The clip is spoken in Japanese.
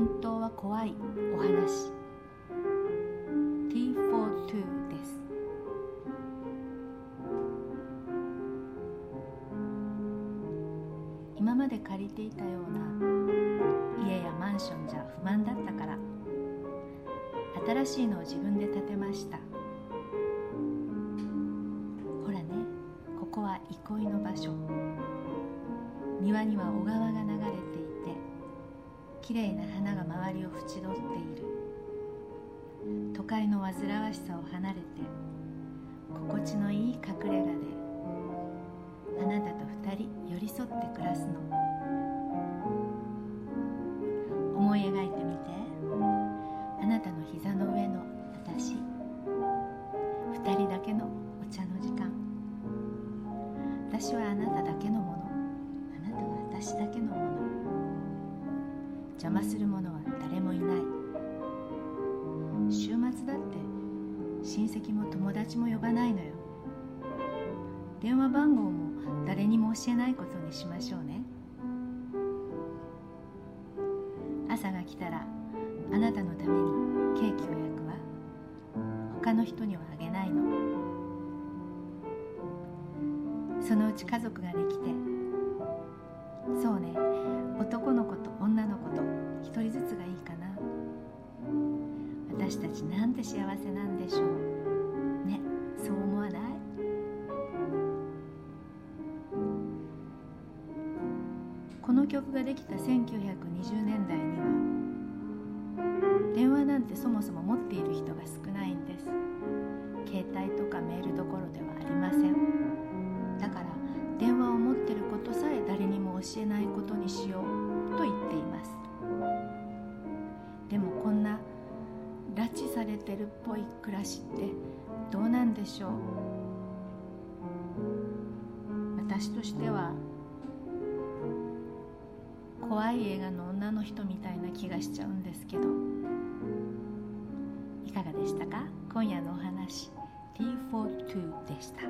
本当は怖いお話。T42 です。今まで借りていたような家やマンションじゃ不満だったから新しいのを自分で建てました。ほらねここは憩いの場所。庭には小川が流れてきれいな花が周りを縁取っている。都会の煩わしさを離れて心地のいい隠れ家であなたと二人寄り添って暮らすの。思い描いてみて。あなたの膝の上の私。二人だけのお茶の時間。私はあなただけのもの。あなたは私だけのもの。邪魔する者は誰もいない。週末だって親戚も友達も呼ばないのよ。電話番号も誰にも教えないことにしましょうね。朝が来たらあなたのためにケーキを焼くわ。他の人にはあげないの。そのうち家族ができてそうね男の子と女私たちなんて幸せなんでしょうね。そう思わない？この曲ができた1920年代には電話なんてそもそも持っている人が少ないんです。携帯とかメールどころではありません。だから電話を持ってることさえ誰にも教えないことにしようと言っています。致されてるっぽい暮らしってどうなんでしょう？私としては怖い映画の女の人みたいな気がしちゃうんですけど。いかがでしたか？今夜のお話。T42 でした。